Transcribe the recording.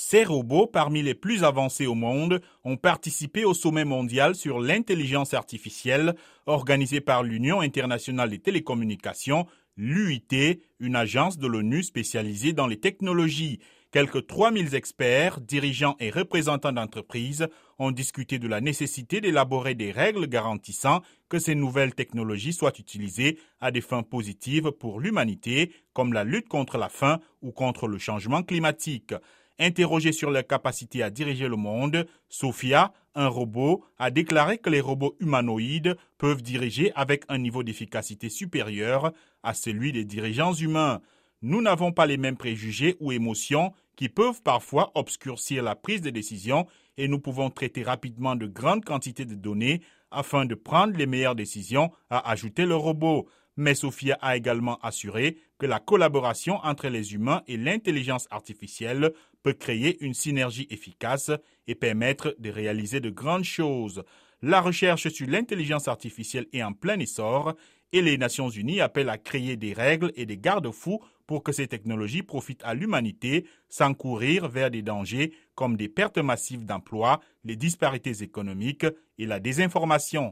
Ces robots, parmi les plus avancés au monde, ont participé au sommet mondial sur l'intelligence artificielle organisé par l'Union internationale des télécommunications, l'UIT, une agence de l'ONU spécialisée dans les technologies. Quelques 3000 experts, dirigeants et représentants d'entreprises ont discuté de la nécessité d'élaborer des règles garantissant que ces nouvelles technologies soient utilisées à des fins positives pour l'humanité, comme la lutte contre la faim ou contre le changement climatique. Interrogée sur leur capacité à diriger le monde, Sophia, un robot, a déclaré que les robots humanoïdes peuvent diriger avec un niveau d'efficacité supérieur à celui des dirigeants humains. Nous n'avons pas les mêmes préjugés ou émotions qui peuvent parfois obscurcir la prise de décision et nous pouvons traiter rapidement de grandes quantités de données afin de prendre les meilleures décisions, a ajouté le robot. Mais Sophia a également assuré que la collaboration entre les humains et l'intelligence artificielle peut créer une synergie efficace et permettre de réaliser de grandes choses. La recherche sur l'intelligence artificielle est en plein essor et les Nations Unies appellent à créer des règles et des garde-fous pour que ces technologies profitent à l'humanité sans courir vers des dangers comme des pertes massives d'emplois, les disparités économiques et la désinformation.